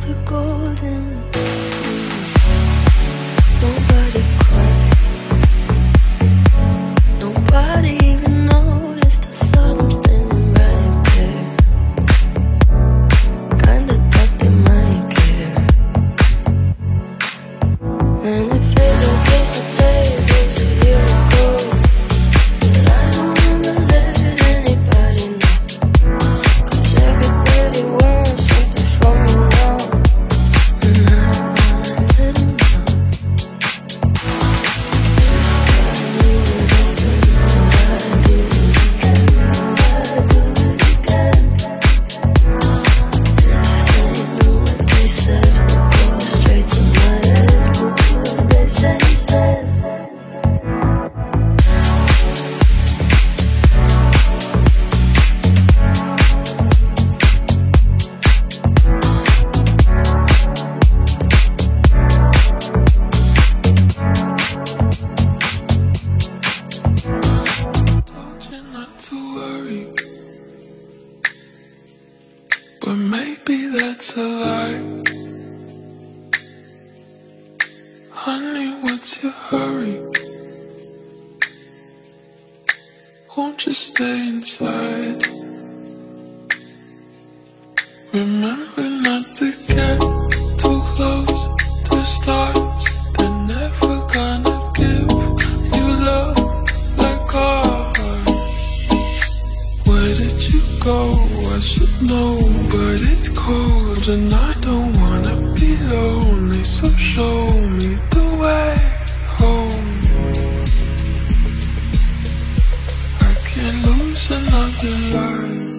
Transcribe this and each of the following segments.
the golden Nobody cried Nobody another life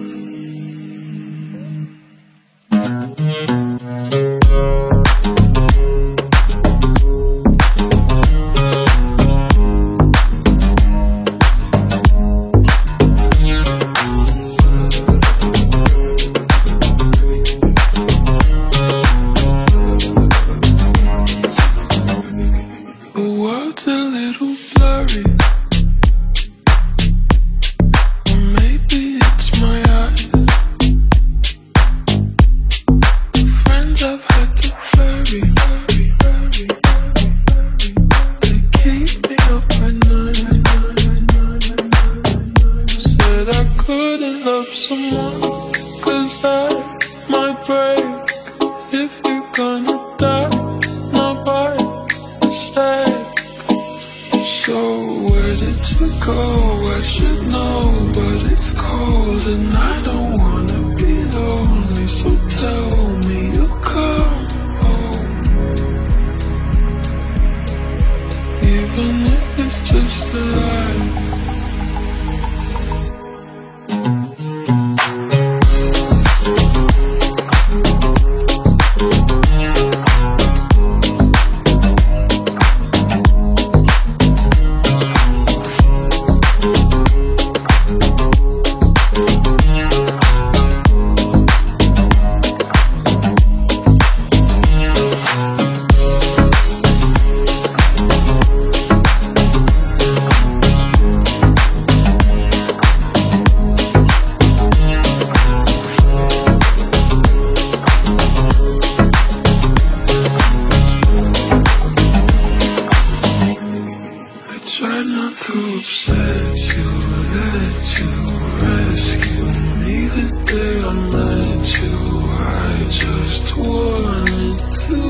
to upset you, let you rescue me the day I met you. I just wanted to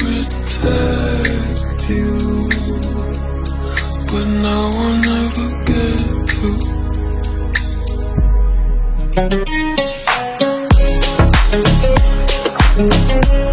protect you, but now I never get to.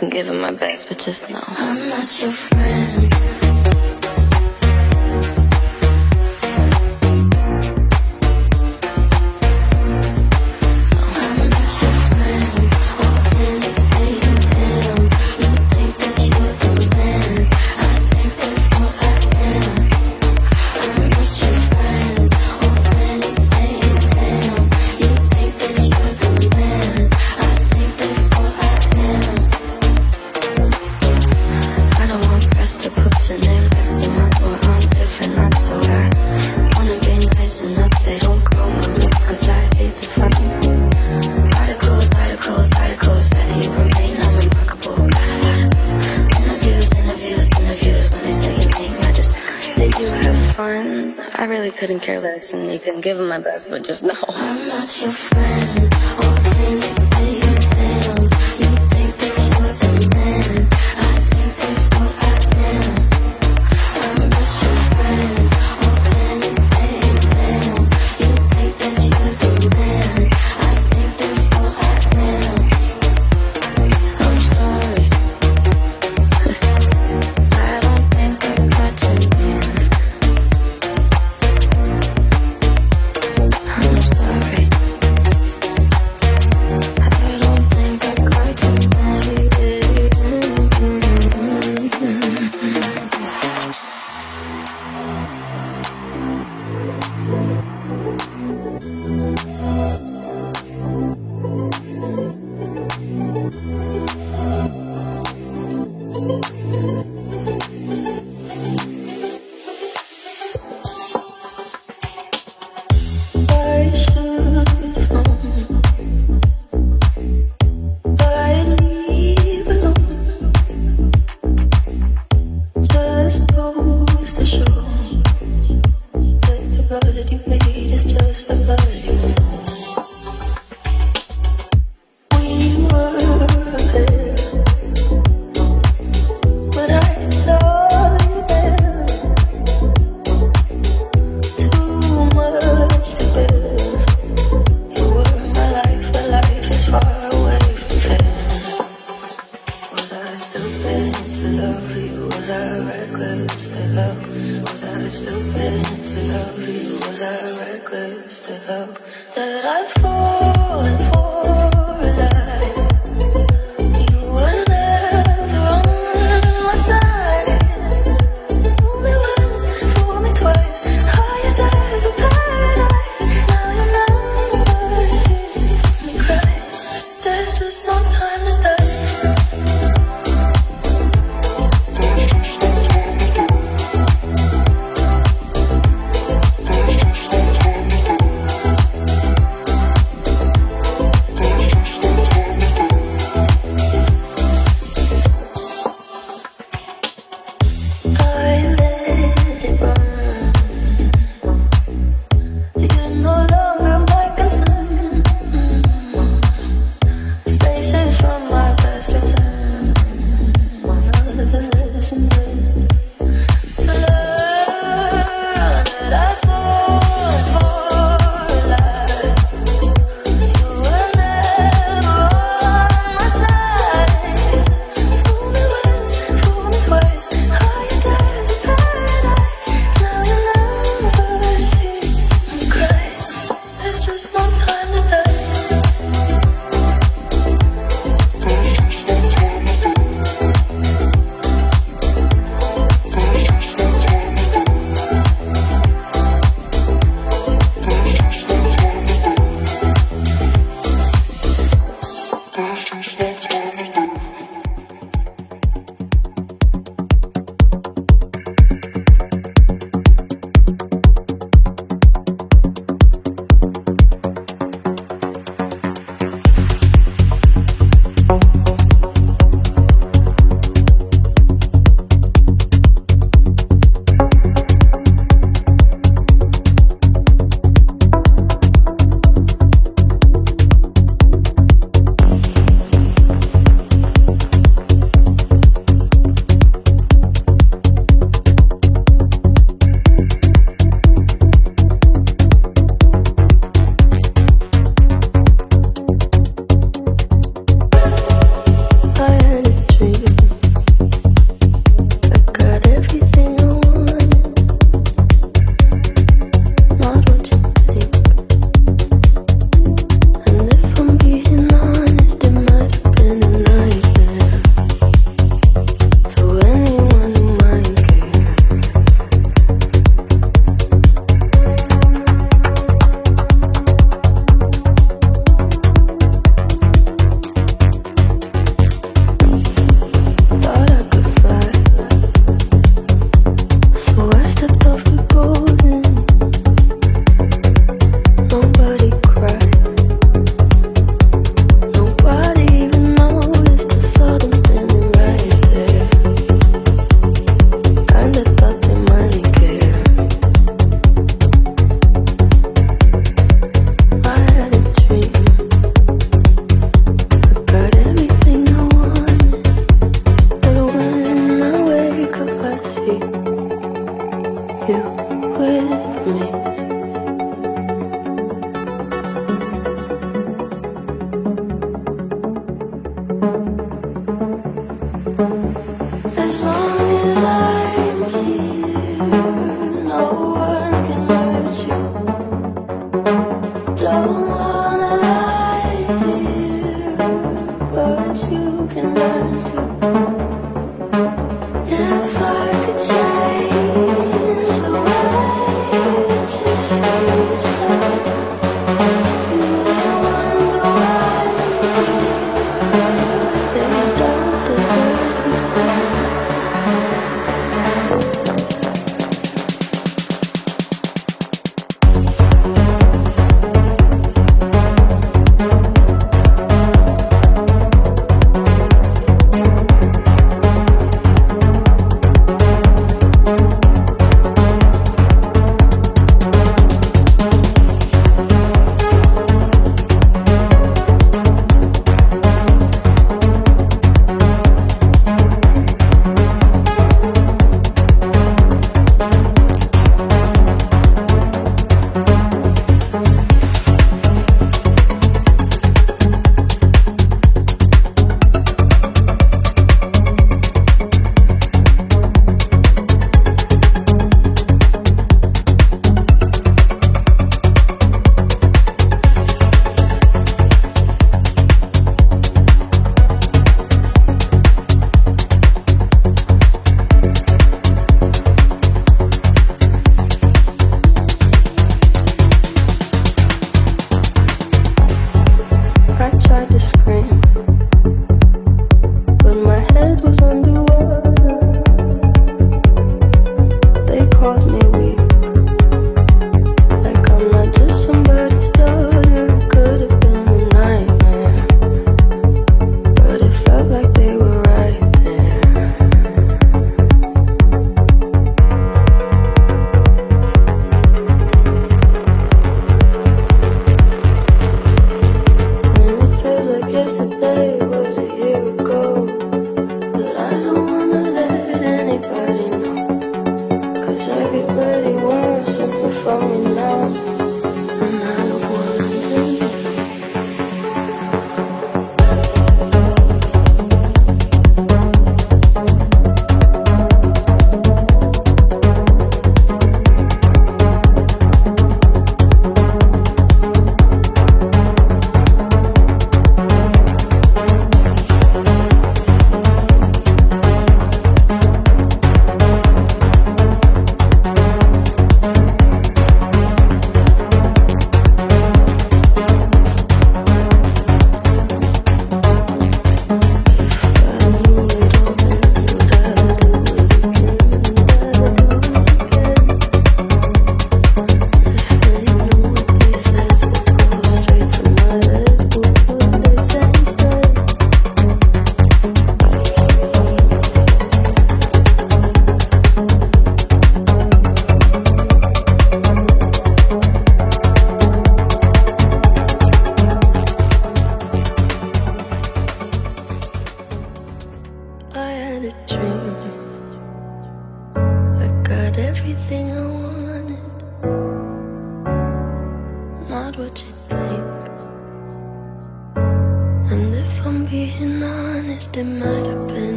can give him my best, but just know I'm not your friend. can give him my best, but just know just not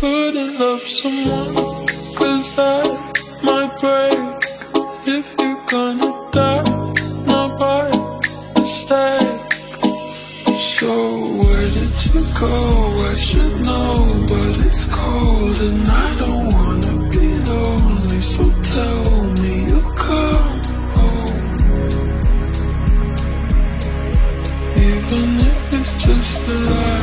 couldn't love someone Cause that might break If you're gonna die Not by mistake So where did you go? I should know But it's cold and I don't wanna be lonely. So tell me you'll come home. Even if it's just a lie.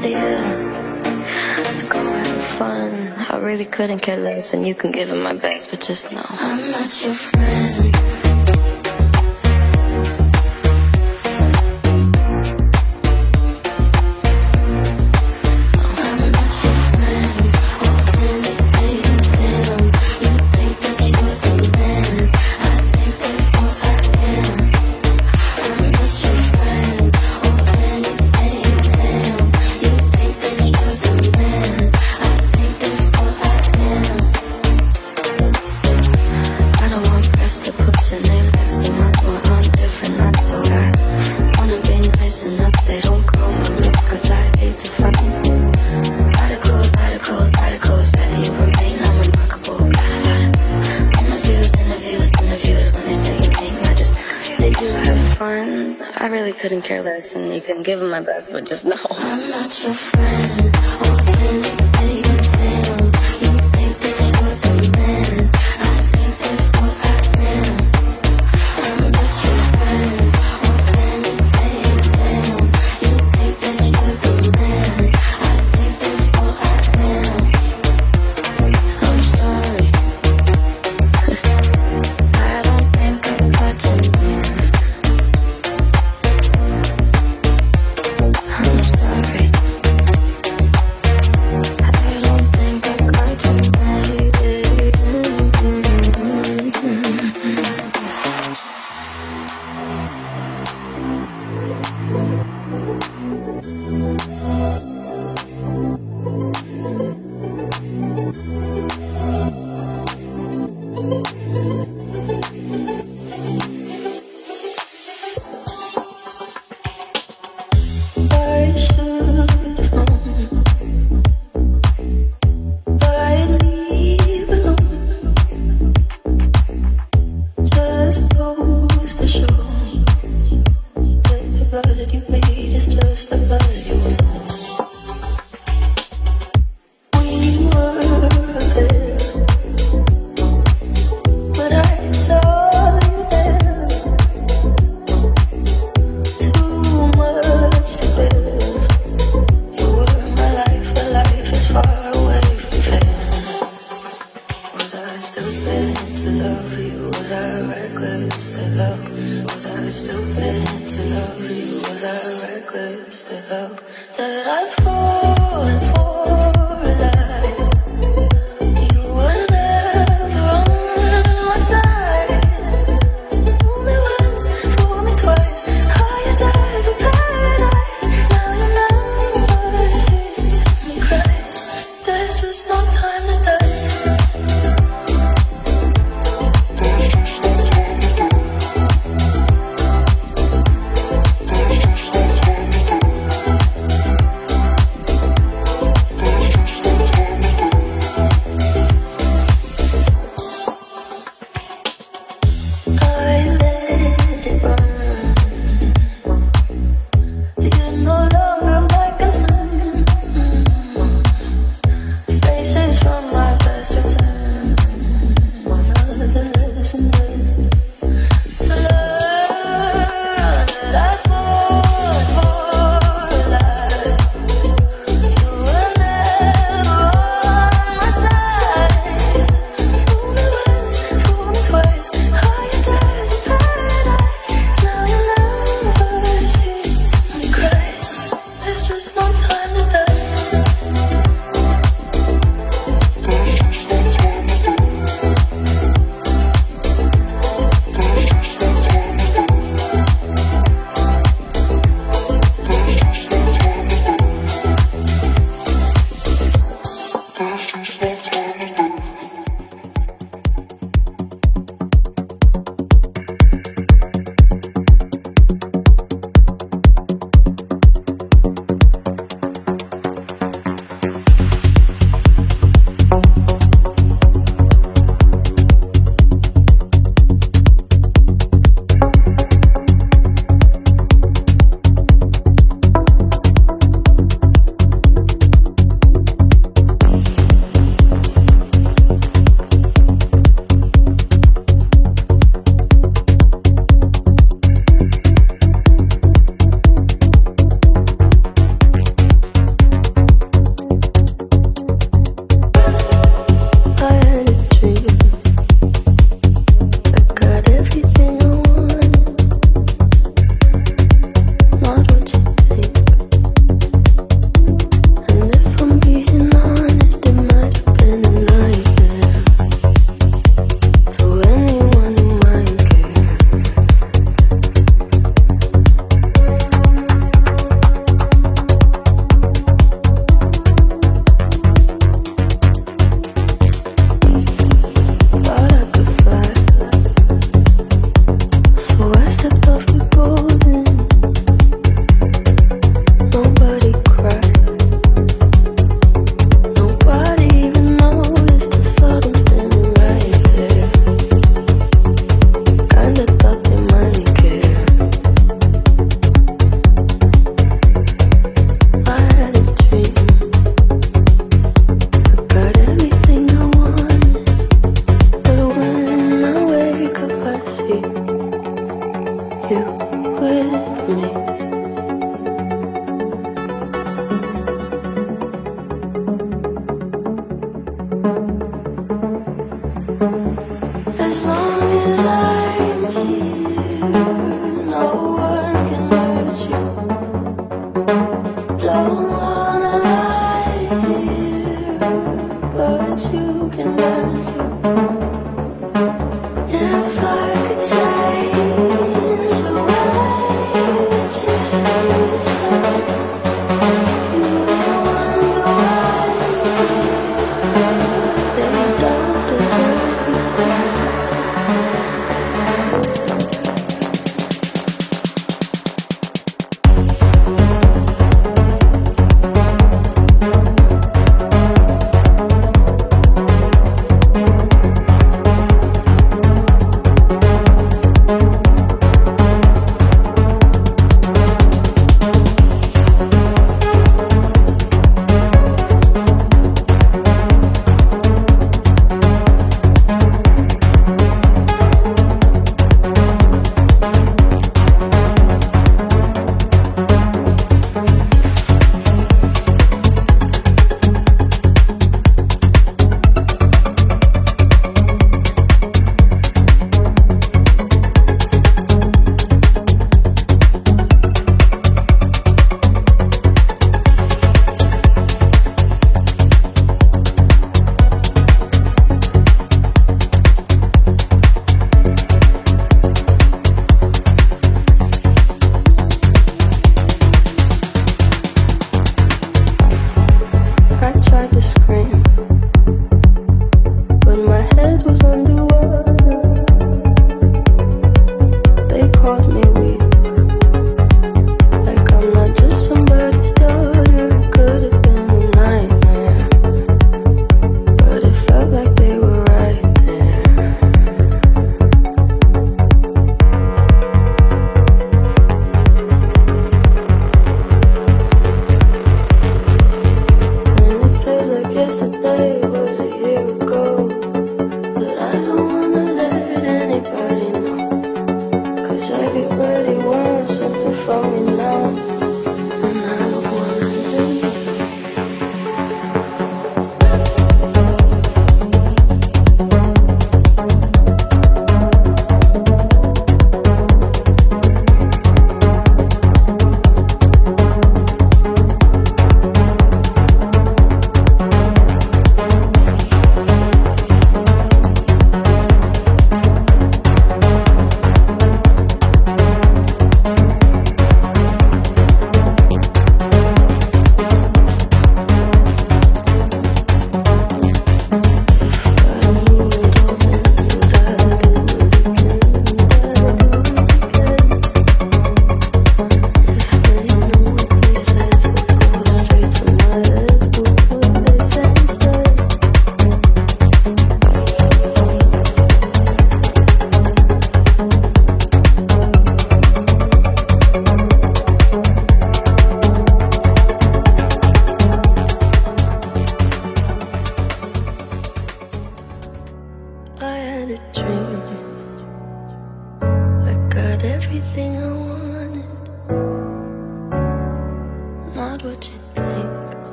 idea. School and fun. I really couldn't care less, and you can give it my best, but just know I'm not your friend. but just know.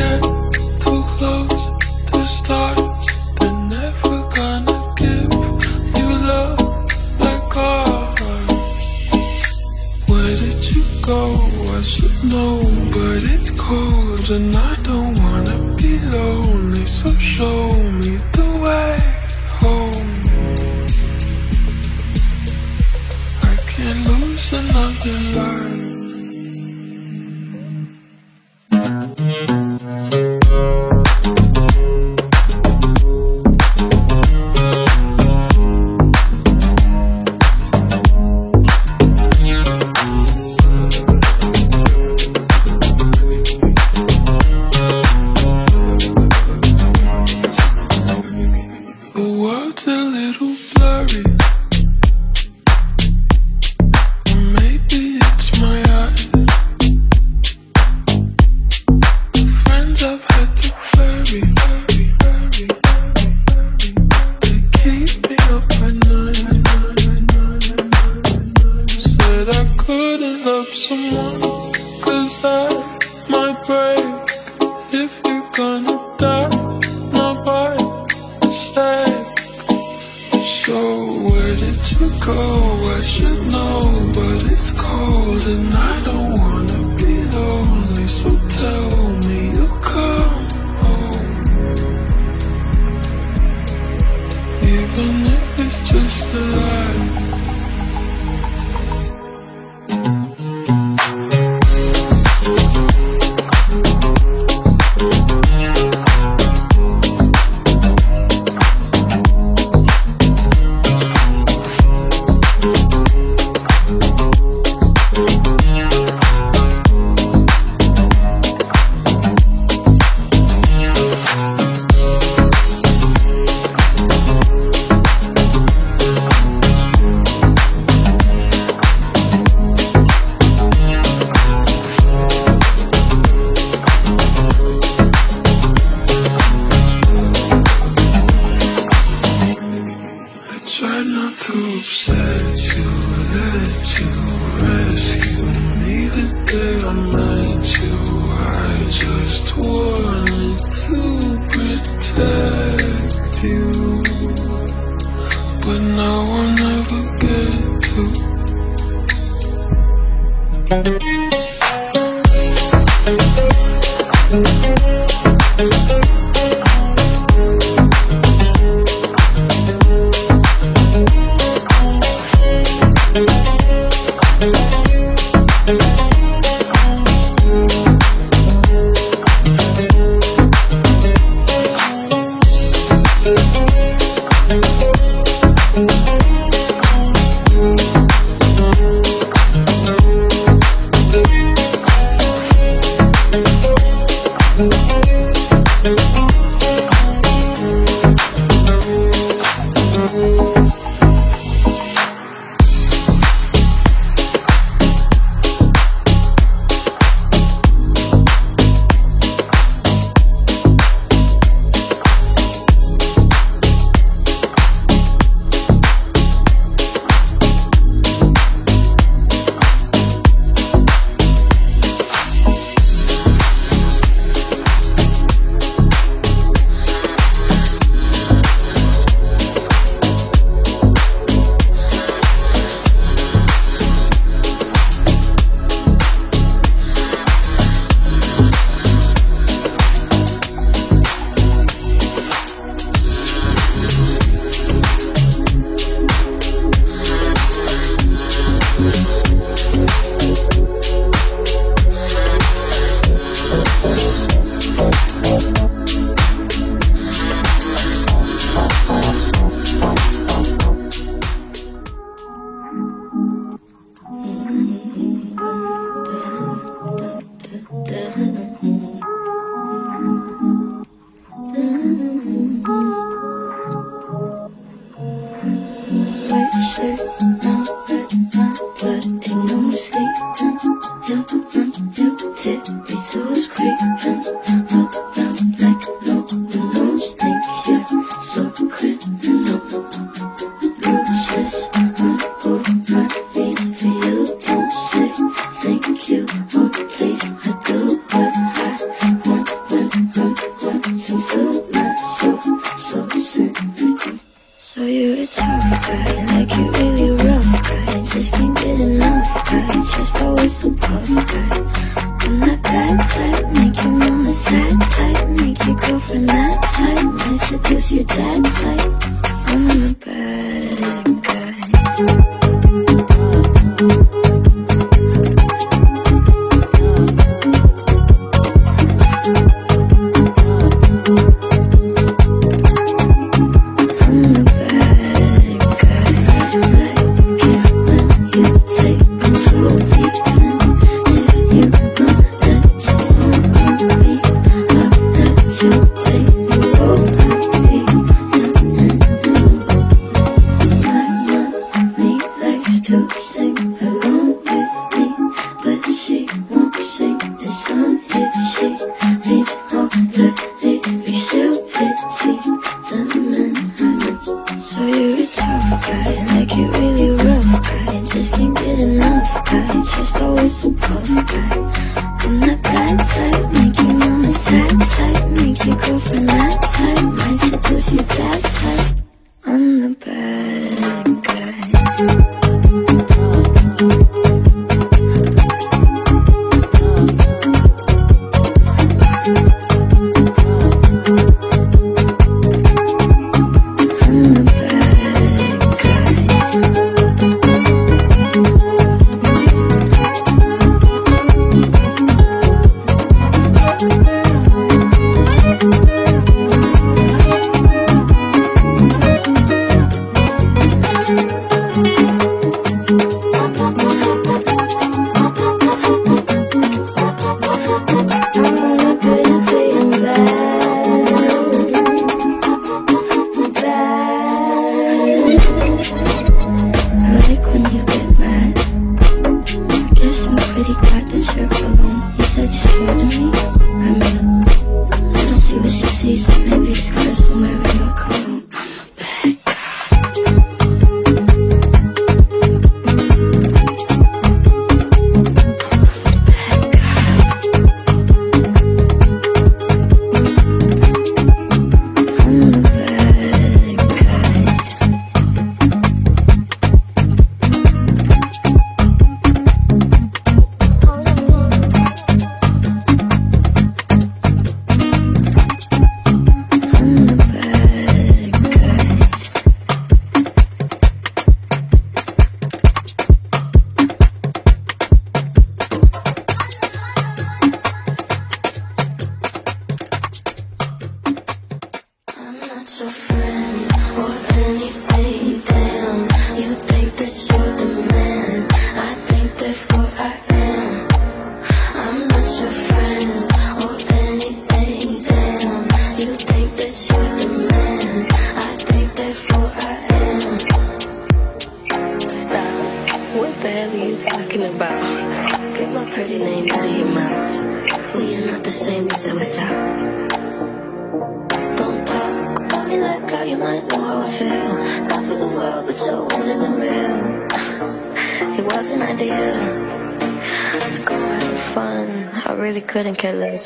To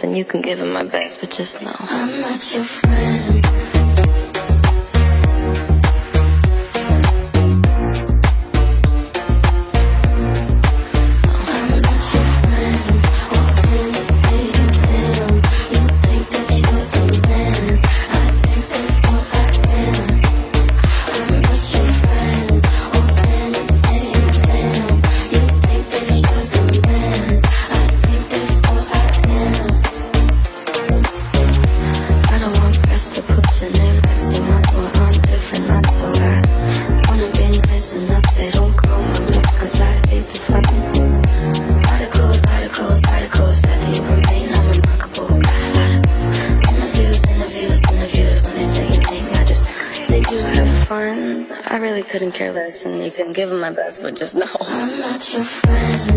and you can give him my best, but just know. couldn't care less, and you can give them my best, but just know. I'm not your friend.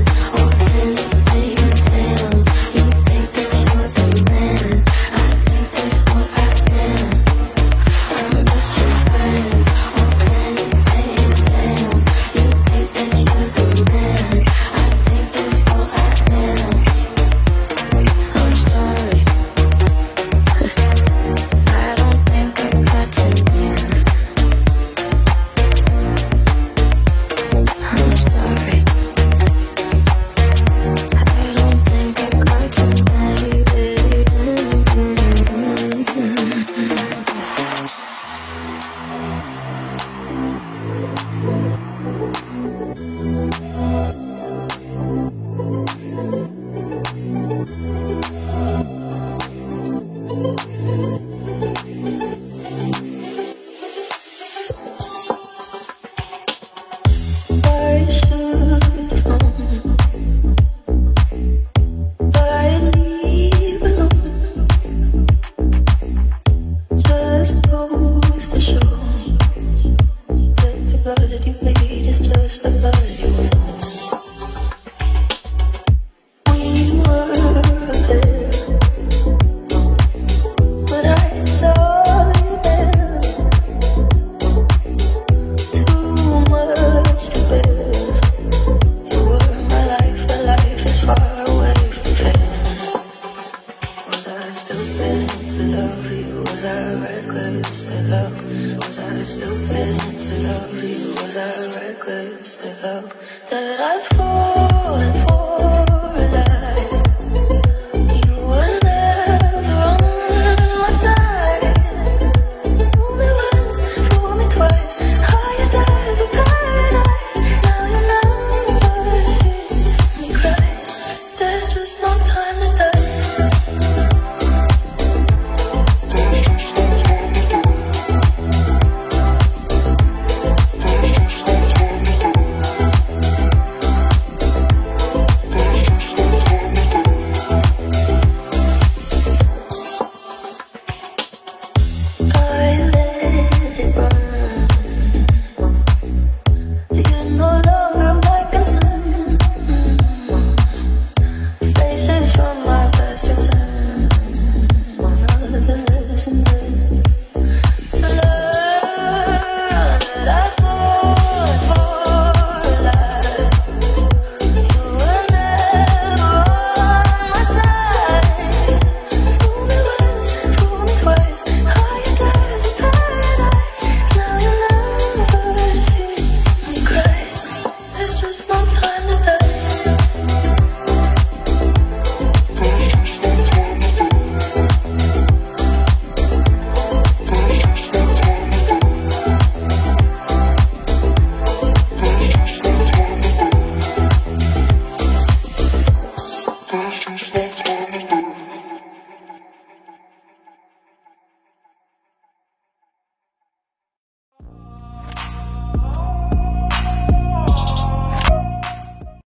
Was I reckless to love? Was I stupid to love you? Was I reckless to love? That I fall.